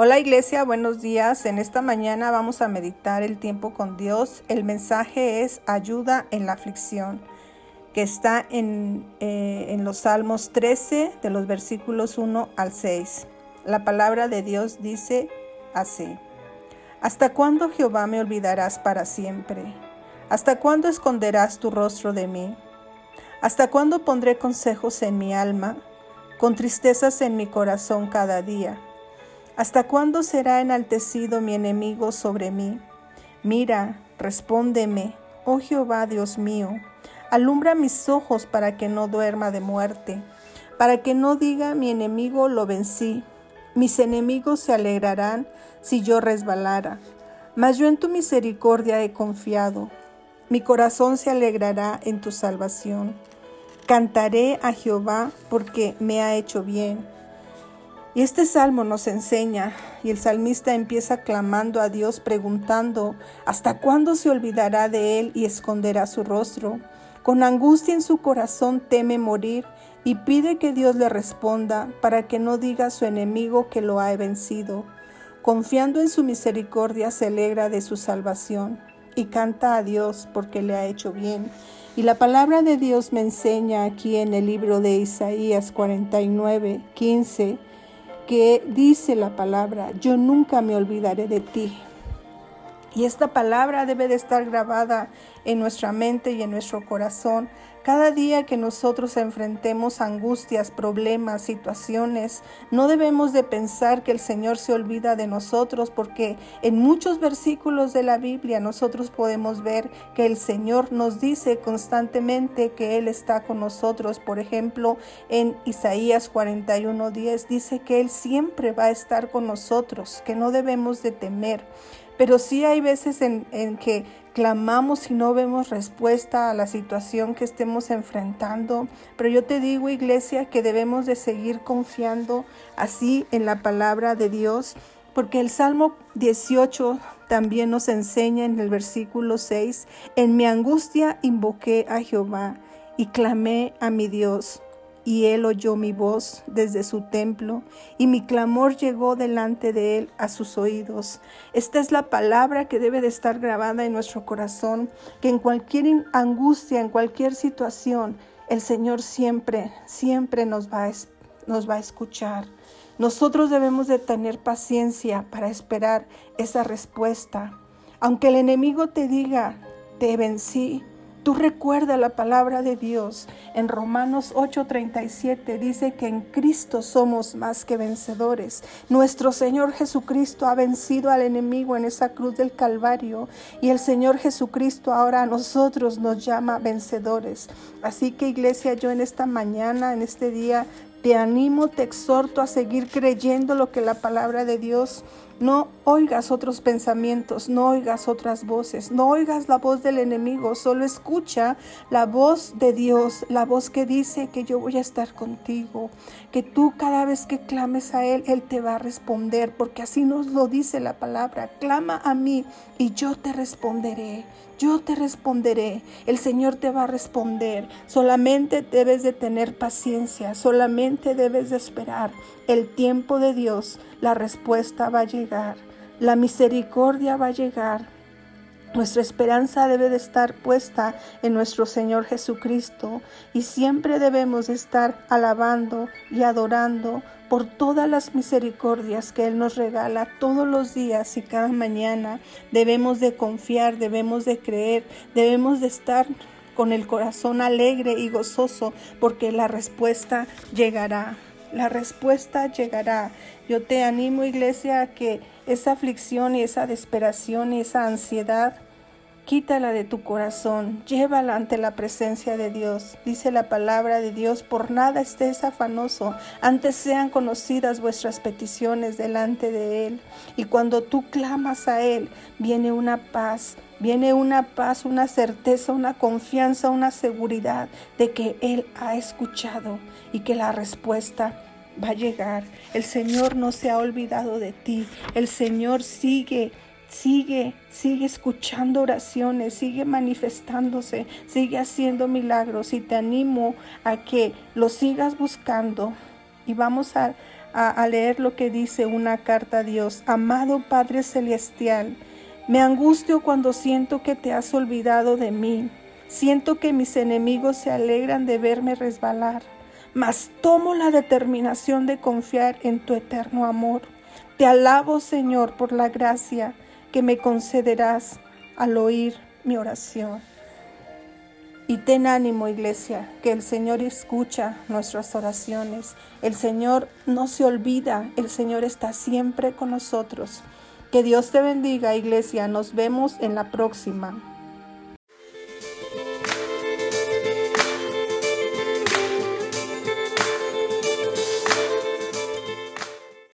Hola iglesia, buenos días. En esta mañana vamos a meditar el tiempo con Dios. El mensaje es ayuda en la aflicción, que está en, eh, en los Salmos 13 de los versículos 1 al 6. La palabra de Dios dice así. ¿Hasta cuándo Jehová me olvidarás para siempre? ¿Hasta cuándo esconderás tu rostro de mí? ¿Hasta cuándo pondré consejos en mi alma, con tristezas en mi corazón cada día? ¿Hasta cuándo será enaltecido mi enemigo sobre mí? Mira, respóndeme, oh Jehová Dios mío, alumbra mis ojos para que no duerma de muerte, para que no diga mi enemigo lo vencí. Mis enemigos se alegrarán si yo resbalara. Mas yo en tu misericordia he confiado. Mi corazón se alegrará en tu salvación. Cantaré a Jehová porque me ha hecho bien y este salmo nos enseña, y el salmista empieza clamando a Dios preguntando, ¿hasta cuándo se olvidará de él y esconderá su rostro? Con angustia en su corazón teme morir y pide que Dios le responda para que no diga a su enemigo que lo ha vencido. Confiando en su misericordia se alegra de su salvación y canta a Dios porque le ha hecho bien. Y la palabra de Dios me enseña aquí en el libro de Isaías 49, 15 que dice la palabra, yo nunca me olvidaré de ti. Y esta palabra debe de estar grabada en nuestra mente y en nuestro corazón cada día que nosotros enfrentemos angustias, problemas, situaciones, no debemos de pensar que el Señor se olvida de nosotros porque en muchos versículos de la Biblia nosotros podemos ver que el Señor nos dice constantemente que Él está con nosotros. Por ejemplo, en Isaías 41:10 dice que Él siempre va a estar con nosotros, que no debemos de temer. Pero sí hay veces en, que clamamos y no vemos respuesta a la situación que estemos enfrentando. Pero yo te digo, iglesia, que debemos de seguir confiando así en la palabra de Dios, porque el Salmo 18 también nos enseña en el versículo 6, en mi angustia invoqué a Jehová y clamé a mi Dios y él oyó mi voz desde su templo, y mi clamor llegó delante de él a sus oídos. Esta es la palabra que debe de estar grabada en nuestro corazón, que en cualquier angustia, en cualquier situación, el Señor siempre, siempre nos va a, escuchar. Nosotros debemos de tener paciencia para esperar esa respuesta. Aunque el enemigo te diga, te vencí, Tú recuerda la palabra de Dios. En Romanos 8:37 dice que en Cristo somos más que vencedores. Nuestro Señor Jesucristo ha vencido al enemigo en esa cruz del Calvario y el Señor Jesucristo ahora a nosotros nos llama vencedores. Así que iglesia, yo en esta mañana, en este día, te animo, te exhorto a seguir creyendo lo que la palabra de Dios no oigas otros pensamientos, no oigas otras voces, no oigas la voz del enemigo, solo escucha la voz de Dios, la voz que dice que yo voy a estar contigo, que tú cada vez que clames a Él, Él te va a responder, porque así nos lo dice la palabra, clama a mí y yo te responderé, yo te responderé, el Señor te va a responder, solamente debes de tener paciencia, solamente debes de esperar el tiempo de Dios, la respuesta va a llegar, la misericordia va a llegar. Nuestra esperanza debe de estar puesta en nuestro Señor Jesucristo y siempre debemos estar alabando y adorando por todas las misericordias que Él nos regala todos los días y cada mañana. Debemos de confiar, debemos de creer, debemos de estar con el corazón alegre y gozoso porque la respuesta llegará la respuesta llegará. Yo te animo, iglesia, a que esa aflicción y esa desesperación y esa ansiedad, quítala de tu corazón, llévala ante la presencia de Dios. Dice la palabra de Dios, por nada estés afanoso, antes sean conocidas vuestras peticiones delante de Él. Y cuando tú clamas a Él, viene una paz, viene una paz, una certeza, una confianza, una seguridad de que Él ha escuchado y que la respuesta va a llegar. El Señor no se ha olvidado de ti. El Señor sigue, sigue, sigue escuchando oraciones, sigue manifestándose, sigue haciendo milagros y te animo a que lo sigas buscando. Y vamos a, a, leer lo que dice una carta a Dios. Amado Padre Celestial, me angustio cuando siento que te has olvidado de mí. Siento que mis enemigos se alegran de verme resbalar, mas tomo la determinación de confiar en tu eterno amor. Te alabo, Señor, por la gracia que me concederás al oír mi oración. Y ten ánimo, iglesia, que el Señor escucha nuestras oraciones. El Señor no se olvida, el Señor está siempre con nosotros. Que Dios te bendiga, iglesia. Nos vemos en la próxima.